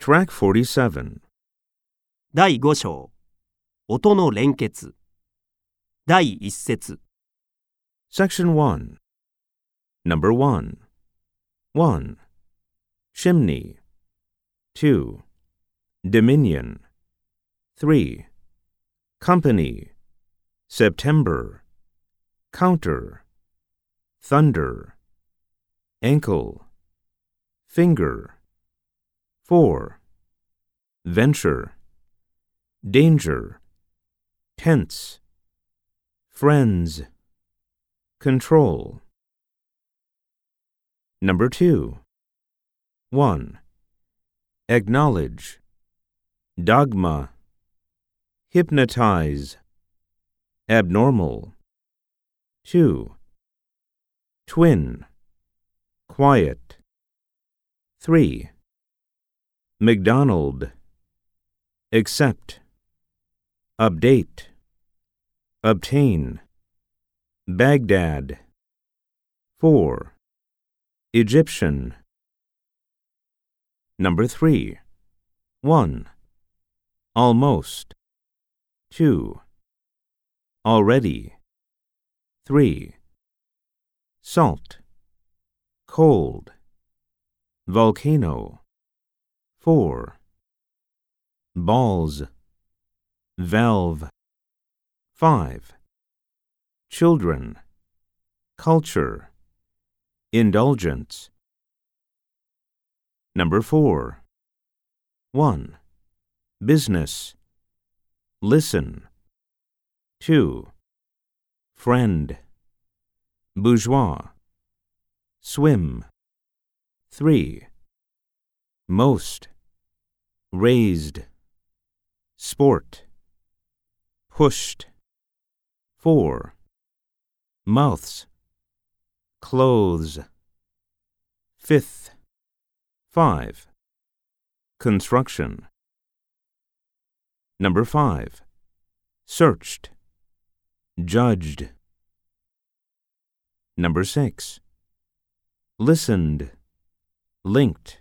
Track 47. 第5章音の連結第1節 Section 1. Number 1. 1. Chimney. 2. Dominion. 3. Company. September. Counter. Thunder. Ankle. Finger. 4. Venture. Danger. Tense. Friends. Control. Number 2. 1. Acknowledge. Dogma. Hypnotize. Abnormal. 2. Twin. Quiet. 3. McDonald. Accept. Update. Obtain. Baghdad. 4. Egyptian. Number 3. 1. Almost. 2. Already. 3. Salt. Cold. Volcano. 4. Balls. Valve. 5. Children. Culture. Indulgence. Number 4. 1. Business. Listen. 2. Friend. Bourgeois. Swim. 3. Most. Raised. Sport. Pushed. 4. Mouths. Clothes. Fifth. 5. Construction. Number 5. Searched. Judged. Number 6. Listened. Linked.